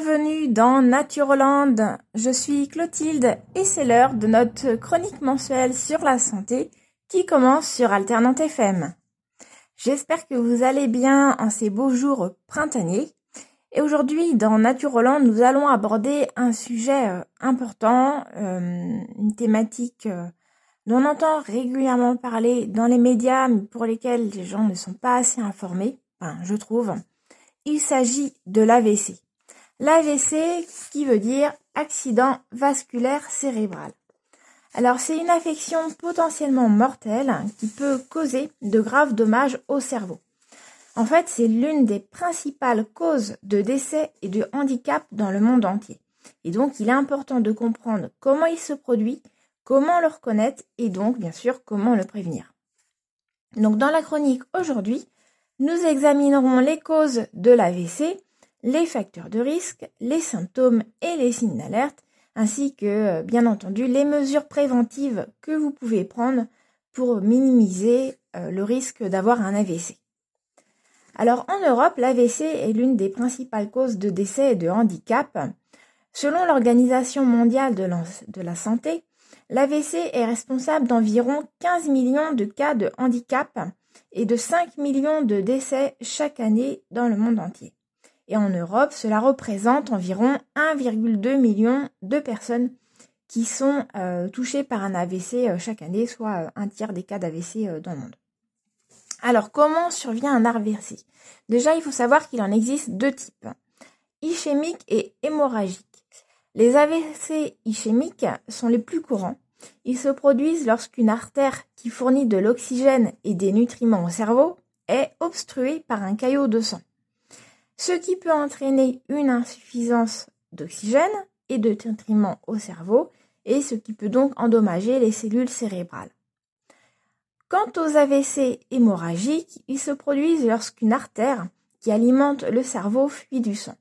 bienvenue dans Natureland. Je suis Clotilde et c'est l'heure de notre chronique mensuelle sur la santé qui commence sur Alternante FM. J'espère que vous allez bien en ces beaux jours printaniers. Et aujourd'hui, dans Natureland, nous allons aborder un sujet euh, important, euh, une thématique euh, dont on entend régulièrement parler dans les médias, mais pour lesquels les gens ne sont pas assez informés, enfin, je trouve. Il s'agit de l'AVC. L'AVC qui veut dire accident vasculaire cérébral. Alors c'est une affection potentiellement mortelle qui peut causer de graves dommages au cerveau. En fait, c'est l'une des principales causes de décès et de handicap dans le monde entier. Et donc, il est important de comprendre comment il se produit, comment le reconnaître et donc, bien sûr, comment le prévenir. Donc, dans la chronique aujourd'hui, nous examinerons les causes de l'AVC, les facteurs de risque, les symptômes et les signes d'alerte, ainsi que, euh, bien entendu, les mesures préventives que vous pouvez prendre pour minimiser euh, le risque d'avoir un AVC. Alors en Europe, l'AVC est l'une des principales causes de décès et de handicap. Selon l'Organisation mondiale de la santé, l'AVC est responsable d'environ 15 millions de cas de handicap et de 5 millions de décès chaque année dans le monde entier. Et en Europe, cela représente environ 1,2 million de personnes qui sont euh, touchées par un AVC euh, chaque année, soit euh, un tiers des cas d'AVC dans le monde. Alors, comment survient un AVC Déjà, il faut savoir qu'il en existe deux types, ischémique et hémorragique. Les AVC ischémiques sont les plus courants. Ils se produisent lorsqu'une artère qui fournit de l'oxygène et des nutriments au cerveau est obstruée par un caillot de sang ce qui peut entraîner une insuffisance d'oxygène et de nutriments au cerveau, et ce qui peut donc endommager les cellules cérébrales. Quant aux AVC hémorragiques, ils se produisent lorsqu'une artère qui alimente le cerveau fuit du sang.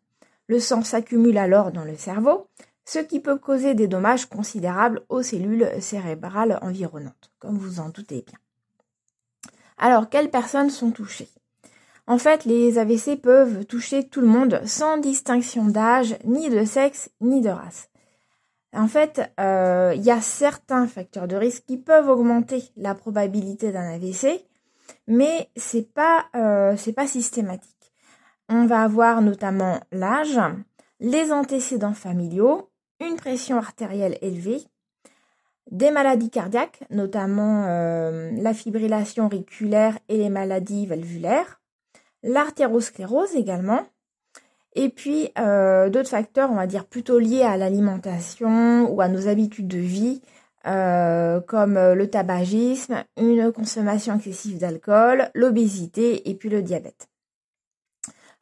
Le sang s'accumule alors dans le cerveau, ce qui peut causer des dommages considérables aux cellules cérébrales environnantes, comme vous en doutez bien. Alors, quelles personnes sont touchées? En fait, les AVC peuvent toucher tout le monde sans distinction d'âge, ni de sexe, ni de race. En fait, euh, il y a certains facteurs de risque qui peuvent augmenter la probabilité d'un AVC, mais c'est pas euh, c'est pas systématique. On va avoir notamment l'âge, les antécédents familiaux, une pression artérielle élevée, des maladies cardiaques, notamment euh, la fibrillation auriculaire et les maladies valvulaires, l'artérosclérose également, et puis euh, d'autres facteurs, on va dire plutôt liés à l'alimentation ou à nos habitudes de vie, euh, comme le tabagisme, une consommation excessive d'alcool, l'obésité et puis le diabète.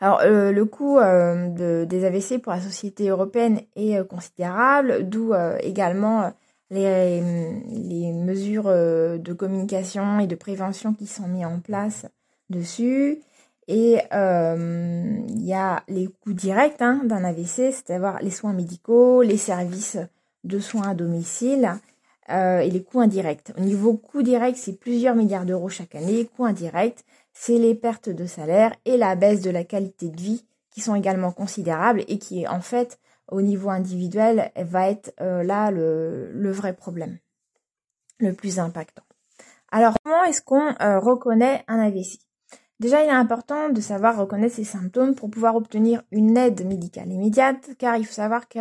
Alors euh, le coût des AVC pour la société européenne est considérable, d'où également les, les, mesures de communication et de prévention qui sont mises en place dessus. Et euh, il y a les coûts directs hein, d'un AVC, c'est-à-dire les soins médicaux, les services de soins à domicile euh, et les coûts indirects. Au niveau coûts directs, c'est plusieurs milliards d'euros chaque année. Coûts indirects, c'est les pertes de salaire et la baisse de la qualité de vie qui sont également considérables et qui, en fait, au niveau individuel, va être euh, là le, le, vrai problème, le plus impactant. Alors, comment est-ce qu'on reconnaît un AVC Déjà, il est important de savoir reconnaître ces symptômes pour pouvoir obtenir une aide médicale immédiate, car il faut savoir que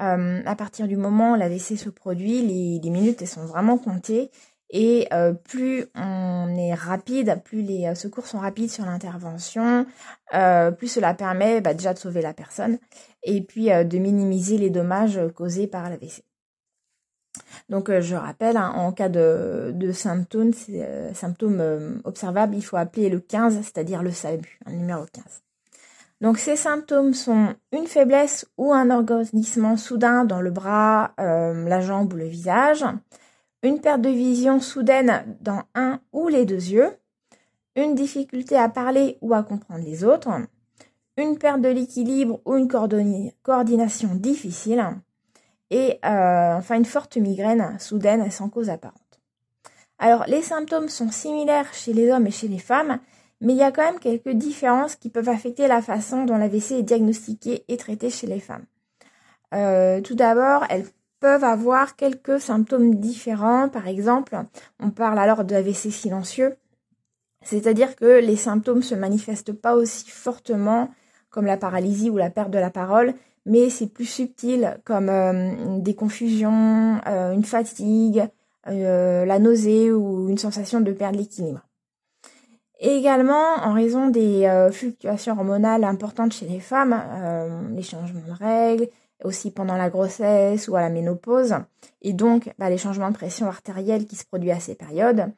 euh, à partir du moment où l'AVC se produit, les, minutes elles sont vraiment comptées et euh, plus on est rapide, plus les euh, secours sont rapides sur l'intervention, plus cela permet bah, déjà de sauver la personne et puis de minimiser les dommages causés par l'AVC. Donc euh, je rappelle, hein, en cas de, symptômes, euh, euh, observables, il faut appeler le 15, c'est-à-dire le SAMU, un numéro 15. Donc ces symptômes sont une faiblesse ou un organisement soudain dans le bras, la jambe ou le visage, une perte de vision soudaine dans un ou les deux yeux, une difficulté à parler ou à comprendre les autres, une perte de l'équilibre ou une coordination difficile, et euh, enfin une forte migraine soudaine sans cause apparente. Alors les symptômes sont similaires chez les hommes et chez les femmes, Mais il y a quand même quelques différences qui peuvent affecter la façon dont l'AVC est diagnostiqué et traité chez les femmes. Euh, tout d'abord, elles peuvent avoir quelques symptômes différents. Par exemple, on parle alors de AVC silencieux, c'est-à-dire que les symptômes se manifestent pas aussi fortement comme la paralysie ou la perte de la parole, mais c'est plus subtil comme euh, des confusions, euh, une fatigue, la nausée ou une sensation de perdre l'équilibre. également, en raison des fluctuations hormonales importantes chez les femmes, les changements de règles, aussi pendant la grossesse ou à la ménopause, et donc bah, les changements de pression artérielle qui se produisent à ces périodes,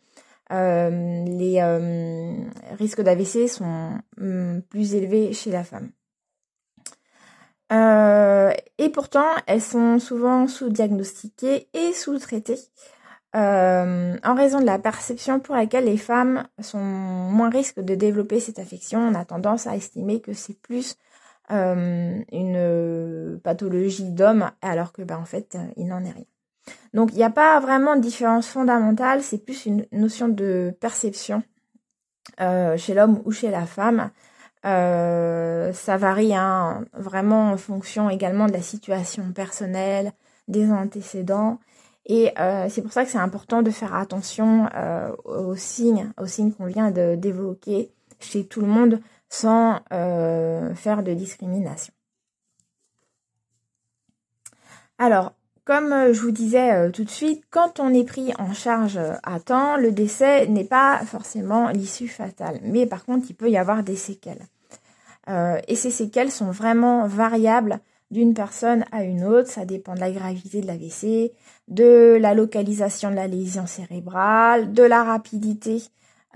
euh, les euh, risques d'AVC sont hum, plus élevés chez la femme. Euh, et pourtant, elles sont souvent sous-diagnostiquées et sous-traitées en raison de la perception pour laquelle les femmes sont moins risques de développer cette affection. On a tendance à estimer que c'est plus euh, une euh, pathologie d'homme, alors que ben, en fait, il n'en est rien. Donc il n'y a pas vraiment de différence fondamentale, c'est plus une notion de perception euh, chez l'homme ou chez la femme. Ça varie hein, vraiment en fonction également de la situation personnelle, des antécédents. Et c'est pour ça que c'est important de faire attention aux signes, aux signes qu'on vient d'évoquer chez tout le monde, sans euh, faire de discrimination. Alors, comme euh, je vous disais euh, tout de suite, quand on est pris en charge à temps, le décès n'est pas forcément l'issue fatale. Mais par contre, il peut y avoir des séquelles. et ces séquelles sont vraiment variables d'une personne à une autre. Ça dépend de la gravité de l'AVC, de la localisation de la lésion cérébrale, de la rapidité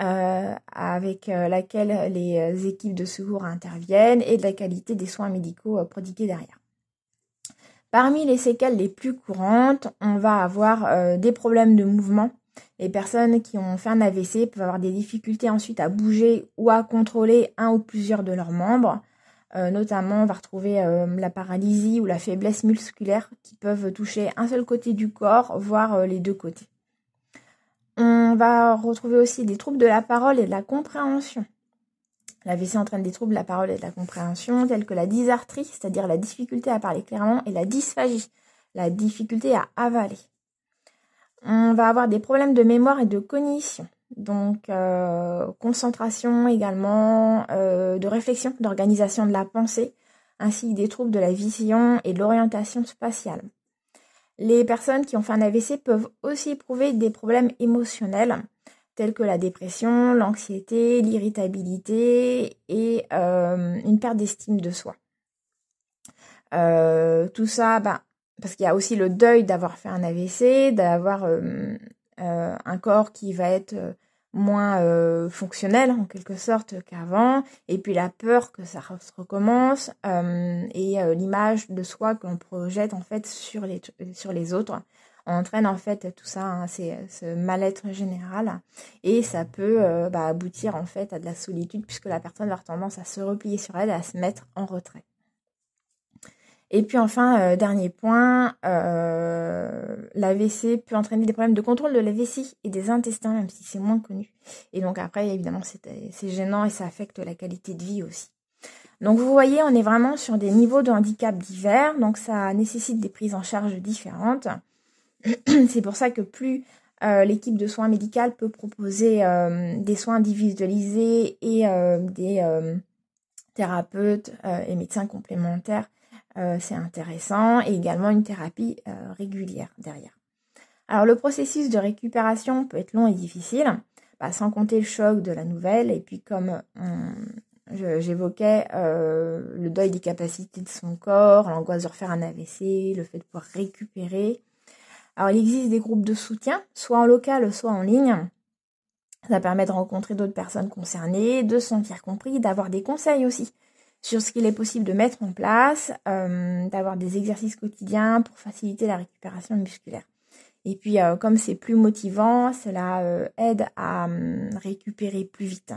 euh, avec euh, laquelle les euh, équipes de secours interviennent et de la qualité des soins médicaux prodigués derrière. Parmi les séquelles les plus courantes, on va avoir des problèmes de mouvement. Les personnes qui ont fait un AVC peuvent avoir des difficultés ensuite à bouger ou à contrôler un ou plusieurs de leurs membres. notamment, on va retrouver la paralysie ou la faiblesse musculaire qui peuvent toucher un seul côté du corps, voire les deux côtés. On va retrouver aussi des troubles de la parole et de la compréhension. La VC entraîne des troubles de la parole et de la compréhension, tels que la dysarthrie, c'est-à-dire la difficulté à parler clairement, et la dysphagie, la difficulté à avaler. On va avoir des problèmes de mémoire et de cognition, donc euh, concentration également, euh, de réflexion, d'organisation de la pensée, ainsi que des troubles de la vision et de l'orientation spatiale. Les personnes qui ont fait un AVC peuvent aussi éprouver des problèmes émotionnels tels que la dépression, l'anxiété, l'irritabilité et euh, une perte d'estime de soi. Euh, tout ça, ben, parce qu'il y a aussi le deuil d'avoir fait un AVC, d'avoir euh, un corps qui va être moins fonctionnel en quelque sorte qu'avant, et puis la peur que ça recommence, et l'image de soi qu'on projette en fait sur les autres entraîne en fait tout ça, hein, c'est ce mal-être général, et ça peut bah, aboutir en fait à de la solitude puisque la personne va avoir tendance à se replier sur elle et à se mettre en retrait. Et puis enfin, euh, dernier point, euh, l'AVC peut entraîner des problèmes de contrôle de la et des intestins, même si c'est moins connu. Et donc après, évidemment, c'est gênant et ça affecte la qualité de vie aussi. Donc vous voyez, on est vraiment sur des niveaux de handicap divers, donc ça nécessite des prises en charge différentes. c'est pour ça que plus euh, l'équipe de soins médicales peut proposer des soins individualisés et des thérapeutes et médecins complémentaires euh, c'est intéressant, et également une thérapie euh, régulière derrière. Alors le processus de récupération peut être long et difficile, bah, sans compter le choc de la nouvelle, et puis comme j'évoquais euh, le deuil des capacités de son corps, l'angoisse de refaire un AVC, le fait de pouvoir récupérer. Alors il existe des groupes de soutien, soit en local, soit en ligne. Ça permet de rencontrer d'autres personnes concernées, de se sentir compris, d'avoir des conseils aussi sur ce qu'il est possible de mettre en place, euh, d'avoir des exercices quotidiens pour faciliter la récupération musculaire. Et puis, euh, comme c'est plus motivant, cela euh, aide à hum, récupérer plus vite.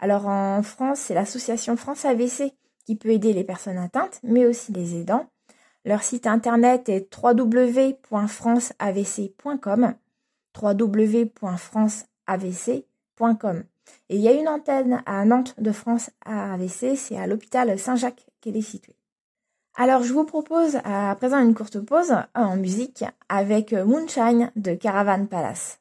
Alors en France, c'est l'association France AVC qui peut aider les personnes atteintes, mais aussi les aidants. Leur site internet est www.franceavc.com www.franceavc.com Et il y a une antenne à Nantes de France AVC, c'est à l'hôpital Saint-Jacques qu'elle est située. Alors je vous propose à présent une courte pause en musique avec Moonshine de Caravan Palace.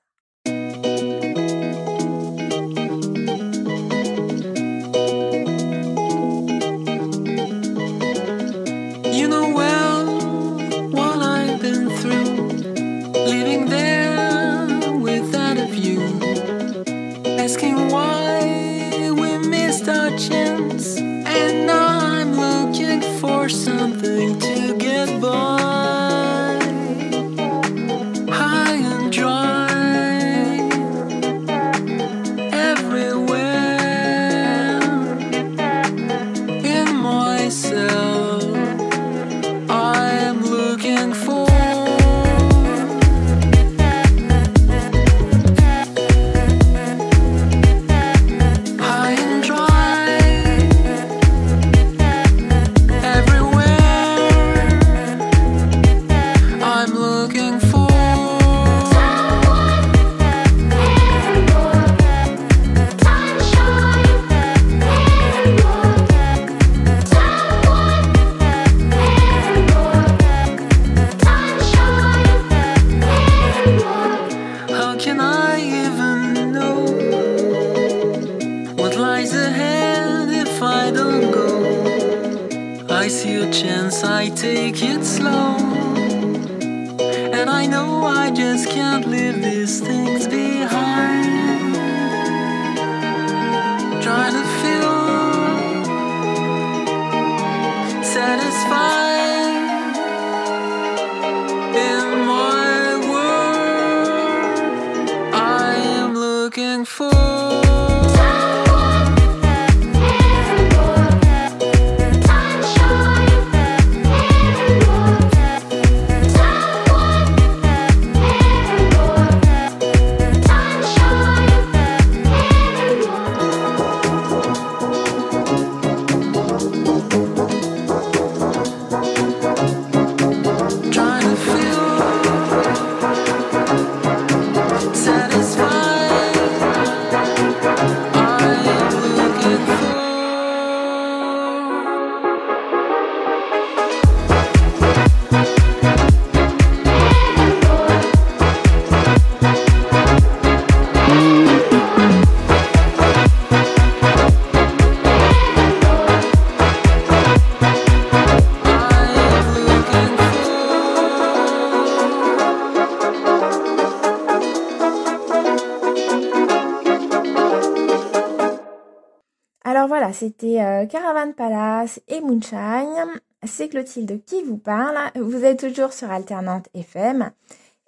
C'était euh, Caravan Palace et Moonshine. C'est Clotilde qui vous parle. Vous êtes toujours sur Alternante FM.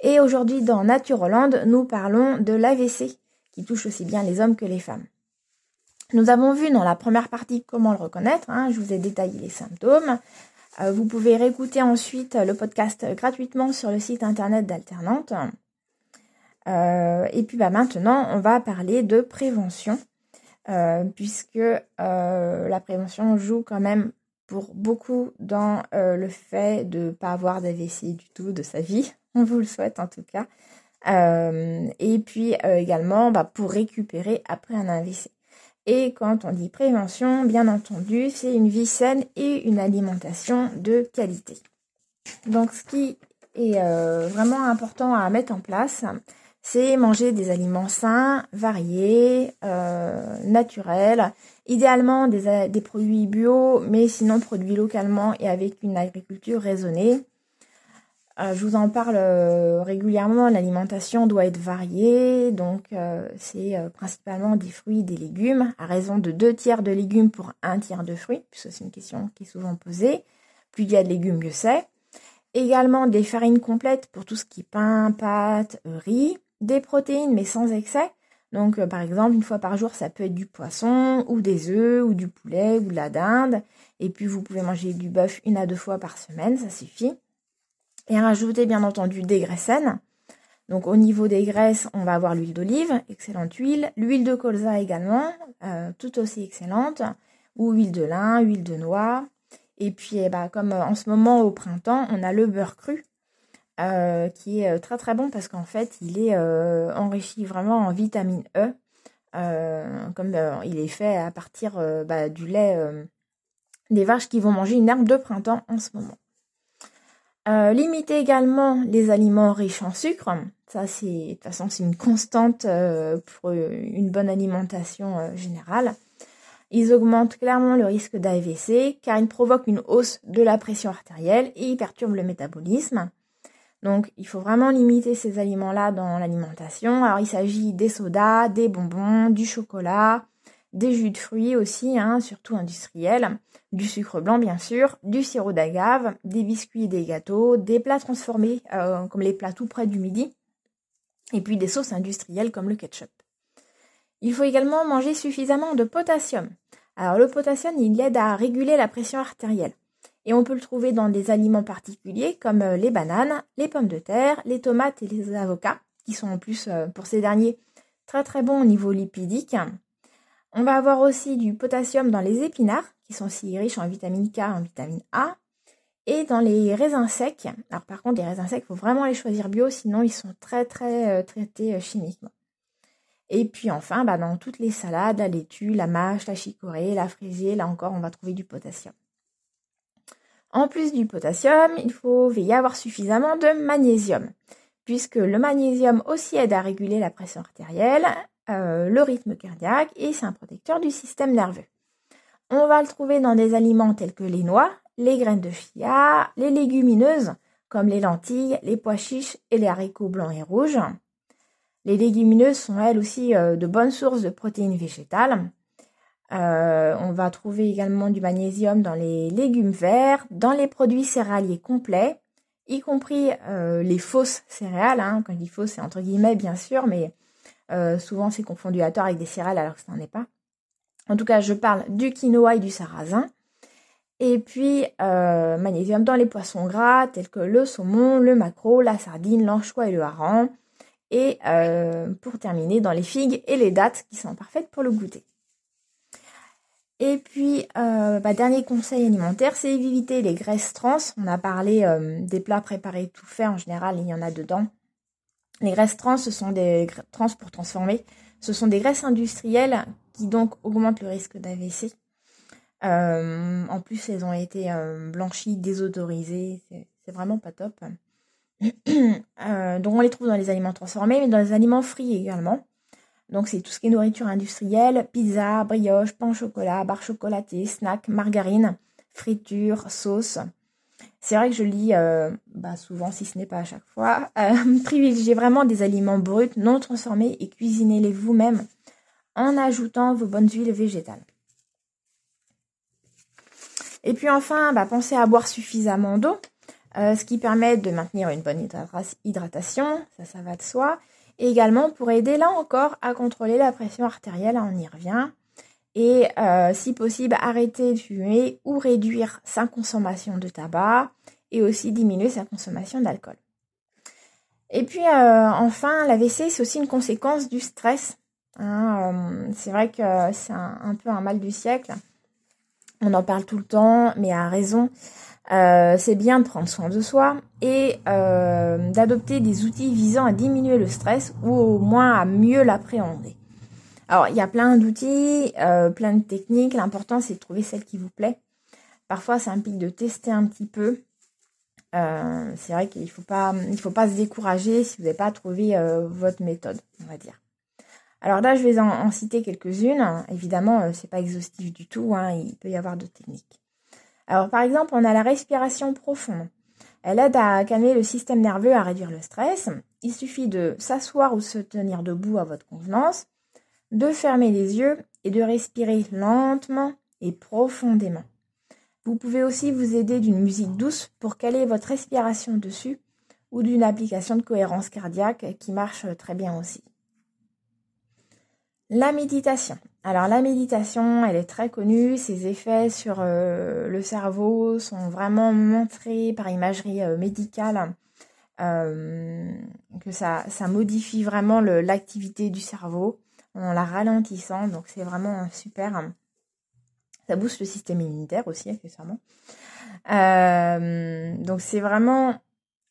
Et aujourd'hui, dans Nature Hollande, nous parlons de l'AVC, qui touche aussi bien les hommes que les femmes. Nous avons vu dans la première partie comment le reconnaître. Hein. je vous ai détaillé les symptômes. Euh, vous pouvez réécouter ensuite le podcast gratuitement sur le site internet d'Alternante. Euh, et puis bah, maintenant, on va parler de prévention. Euh, puisque euh, la prévention joue quand même pour beaucoup dans euh, le fait de ne pas avoir d'AVC du tout de sa vie. On vous le souhaite en tout cas. et puis également bah, pour récupérer après un AVC. Et quand on dit prévention, bien entendu, c'est une vie saine et une alimentation de qualité. Donc ce qui est vraiment important à mettre en place, c'est manger des aliments sains, variés, euh, naturels, idéalement des, produits bio, mais sinon produits localement et avec une agriculture raisonnée. Euh, je vous en parle euh, régulièrement, l'alimentation doit être variée, donc c'est principalement des fruits et des légumes, à raison de deux tiers de légumes pour un tiers de fruits, puisque c'est une question qui est souvent posée. Plus il y a de légumes, mieux c'est. Également des farines complètes pour tout ce qui est pain, pâtes, riz des protéines mais sans excès. Donc euh, par exemple, une fois par jour, ça peut être du poisson ou des œufs ou du poulet ou de la dinde. Et puis vous pouvez manger du bœuf une à deux fois par semaine, ça suffit. Et rajouter bien entendu des graisses. Donc au niveau des graisses, on va avoir l'huile d'olive, excellente huile, l'huile de colza également, euh, tout aussi excellente, ou huile de lin, huile de noix. Et puis eh ben, comme en ce moment au printemps, on a le beurre cru. Euh, qui est euh, très très bon parce qu'en fait il est euh, enrichi vraiment en vitamine E. comme il est fait à partir bah, du lait des vaches qui vont manger une herbe de printemps en ce moment. limiter également les aliments riches en sucre. Ça, c'est de toute façon, c'est une constante pour une bonne alimentation générale. Ils augmentent clairement le risque d'AVC car ils provoquent une hausse de la pression artérielle et ils perturbent le métabolisme. Donc il faut vraiment limiter ces aliments-là dans l'alimentation. Alors il s'agit des sodas, des bonbons, du chocolat, des jus de fruits aussi, hein, surtout industriels, du sucre blanc bien sûr, du sirop d'agave, des biscuits et des gâteaux, des plats transformés euh, comme les plats tout près du midi, et puis des sauces industrielles comme le ketchup. Il faut également manger suffisamment de potassium. Alors le potassium, il aide à réguler la pression artérielle. Et on peut le trouver dans des aliments particuliers comme euh, les bananes, les pommes de terre, les tomates et les avocats, qui sont en plus euh, pour ces derniers très très bons au niveau lipidique. On va avoir aussi du potassium dans les épinards, qui sont aussi riches en vitamine K, en vitamine A, et dans les raisins secs. Alors par contre, les raisins secs, il faut vraiment les choisir bio, sinon ils sont très très euh, traités chimiquement. Et puis enfin, bah, dans toutes les salades, la laitue, la mâche, la chicorée, la fraisier, là encore, on va trouver du potassium. En plus du potassium, il faut veiller à avoir suffisamment de magnésium, puisque le magnésium aussi aide à réguler la pression artérielle, euh, le rythme cardiaque, et c'est un protecteur du système nerveux. On va le trouver dans des aliments tels que les noix, les graines de chia, les légumineuses, comme les lentilles, les pois chiches et les haricots blancs et rouges. Les légumineuses sont elles aussi euh, de bonnes sources de protéines végétales. Euh, on va trouver également du magnésium dans les légumes verts, dans les produits céréaliers complets, y compris euh, les fausses céréales. Hein. Quand je dis fausses, c'est entre guillemets bien sûr, mais souvent c'est confondu à tort avec des céréales alors que ça n'en est pas. En tout cas, je parle du quinoa et du sarrasin. Et puis, magnésium dans les poissons gras tels que le saumon, le maquereau, la sardine, l'anchois et le hareng. Et euh, pour terminer, dans les figues et les dattes qui sont parfaites pour le goûter. Et puis, euh, bah, dernier conseil alimentaire, c'est éviter les graisses trans. On a parlé euh, des plats préparés tout faits, en général, il y en a dedans. Les graisses trans, ce sont des trans pour transformer. Ce sont des graisses industrielles qui donc augmentent le risque d'AVC. en plus, elles ont été blanchies, désodorisées. C'est vraiment pas top. Euh, donc on les trouve dans les aliments transformés, mais dans les aliments frits également. Donc c'est tout ce qui est nourriture industrielle, pizza, brioche, pain au chocolat, barre chocolatée, snack, margarine, friture, sauce. C'est vrai que je lis euh, bah souvent, si ce n'est pas à chaque fois, euh, privilégiez vraiment des aliments bruts, non transformés et cuisinez-les vous-même en ajoutant vos bonnes huiles végétales. Et puis enfin, bah, pensez à boire suffisamment d'eau. Euh, ce qui permet de maintenir une bonne hydratation, ça, ça va de soi, également pour aider là encore à contrôler la pression artérielle, on y revient, et euh, si possible arrêter de fumer ou réduire sa consommation de tabac, et aussi diminuer sa consommation d'alcool. Et puis euh, enfin, l'AVC, c'est aussi une conséquence du stress. Hein, c'est vrai que c'est un, peu un mal du siècle. On en parle tout le temps, mais à raison. Euh, c'est bien de prendre soin de soi et euh, d'adopter des outils visant à diminuer le stress ou au moins à mieux l'appréhender. Alors, il y a plein d'outils, euh, plein de techniques. L'important, c'est de trouver celle qui vous plaît. Parfois, ça implique de tester un petit peu. c'est vrai qu'il ne faut pas, il faut pas se décourager si vous n'avez pas trouvé votre méthode, on va dire. Alors là, je vais en, citer quelques-unes. Évidemment, c'est pas exhaustif du tout. Hein. il peut y avoir d'autres techniques. Alors par exemple, on a la respiration profonde. Elle aide à calmer le système nerveux, à réduire le stress. Il suffit de s'asseoir ou se tenir debout à votre convenance, de fermer les yeux et de respirer lentement et profondément. Vous pouvez aussi vous aider d'une musique douce pour caler votre respiration dessus ou d'une application de cohérence cardiaque qui marche très bien aussi. La méditation. Alors la méditation, elle est très connue, ses effets sur euh, le cerveau sont vraiment montrés par imagerie euh, médicale, euh, que ça, modifie vraiment l'activité du cerveau en la ralentissant, donc c'est vraiment super. Ça booste le système immunitaire aussi, accessoirement. donc c'est vraiment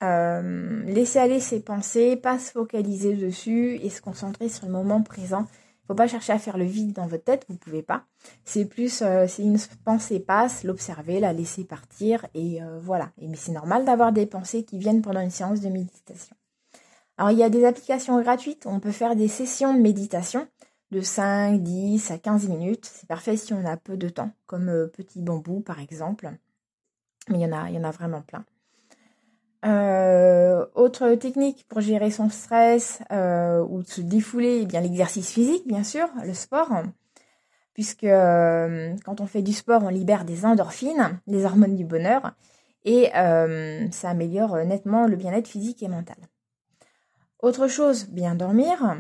laisser aller ses pensées, pas se focaliser dessus et se concentrer sur le moment présent Faut pas chercher à faire le vide dans votre tête, vous pouvez pas. C'est plus euh, si une pensée passe, l'observer, la laisser partir et euh, voilà. Et mais c'est normal d'avoir des pensées qui viennent pendant une séance de méditation. Alors il y a des applications gratuites, on peut faire des sessions de méditation de 5, 10 à 15 minutes. C'est parfait si on a peu de temps, comme euh, Petit Bambou par exemple. Mais il y en a, il y en a vraiment plein. Euh, autre technique pour gérer son stress euh, ou se défouler, eh bien l'exercice physique, bien sûr, le sport, puisque euh, quand on fait du sport, on libère des endorphines, les hormones du bonheur, et ça améliore nettement le bien-être physique et mental. Autre chose, bien dormir,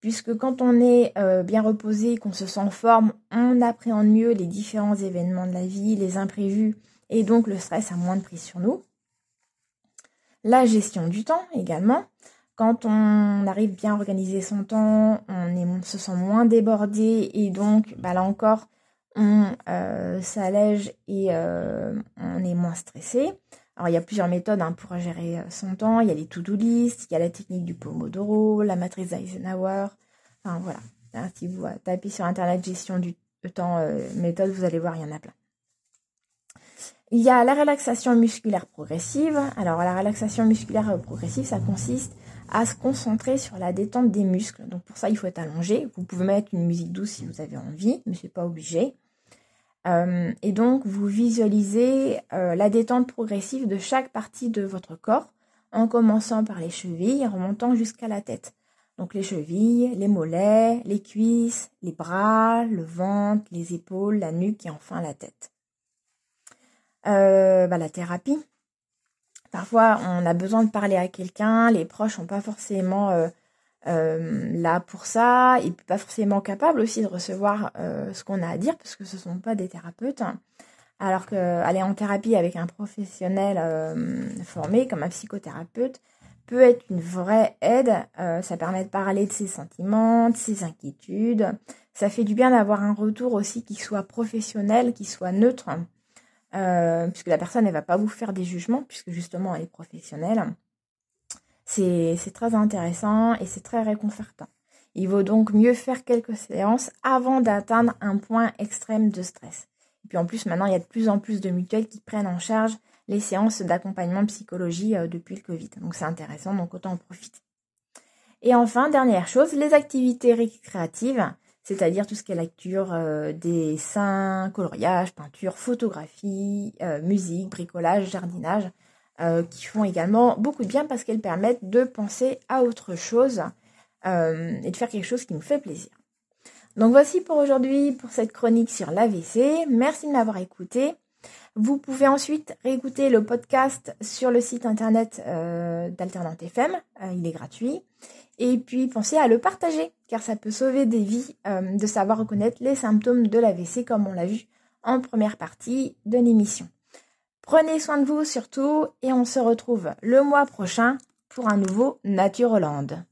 puisque quand on est bien reposé, qu'on se sent en forme, on appréhende mieux les différents événements de la vie, les imprévus, et donc le stress a moins de prise sur nous. La gestion du temps également. Quand on arrive bien à organiser son temps, on, se sent moins débordé et donc bah là encore on euh, s'allège et euh, on est moins stressé. Alors il y a plusieurs méthodes hein, pour gérer euh, son temps. Il y a les to-do list, il y a la technique du Pomodoro, la matrice d'Eisenhower. Enfin voilà. Hein, si vous tapez sur internet gestion du temps méthode, vous allez voir, il y en a plein. Il y a la relaxation musculaire progressive. Alors la relaxation musculaire progressive, ça consiste à se concentrer sur la détente des muscles. Donc pour ça, il faut être allongé. Vous pouvez mettre une musique douce si vous avez envie, mais c'est pas obligé. Euh, et donc vous visualisez euh, la détente progressive de chaque partie de votre corps, en commençant par les chevilles et remontant jusqu'à la tête. Donc les chevilles, les mollets, les cuisses, les bras, le ventre, les épaules, la nuque et enfin la tête. Euh, bah, la thérapie. Parfois, on a besoin de parler à quelqu'un, les proches sont pas forcément euh, euh, là pour ça, et pas forcément capables aussi de recevoir ce qu'on a à dire, parce que ce ne sont pas des thérapeutes. Alors qu'aller en thérapie avec un professionnel formé, comme un psychothérapeute, peut être une vraie aide. ça permet de parler de ses sentiments, de ses inquiétudes. Ça fait du bien d'avoir un retour aussi qui soit professionnel, qui soit neutre. Euh, puisque la personne, elle va pas vous faire des jugements, puisque justement, elle est professionnelle. C'est très intéressant et c'est très réconfortant. Il vaut donc mieux faire quelques séances avant d'atteindre un point extrême de stress. Et puis en plus, maintenant, il y a de plus en plus de mutuelles qui prennent en charge les séances d'accompagnement psychologie euh, depuis le Covid. Donc c'est intéressant, donc autant en profiter. Et enfin, dernière chose, les activités récréatives c'est-à-dire tout ce qui est lecture, euh, dessin, coloriage, peinture, photographie, euh, musique, bricolage, jardinage, euh, qui font également beaucoup de bien parce qu'elles permettent de penser à autre chose et de faire quelque chose qui nous fait plaisir. Donc voici pour aujourd'hui pour cette chronique sur l'AVC. Merci de m'avoir écouté. Vous pouvez ensuite réécouter le podcast sur le site internet d'Alternante FM. il est gratuit. Et puis pensez à le partager, car ça peut sauver des vies euh, de savoir reconnaître les symptômes de l'AVC comme on l'a vu en première partie de l'émission. Prenez soin de vous surtout et on se retrouve le mois prochain pour un nouveau Nature Hollande.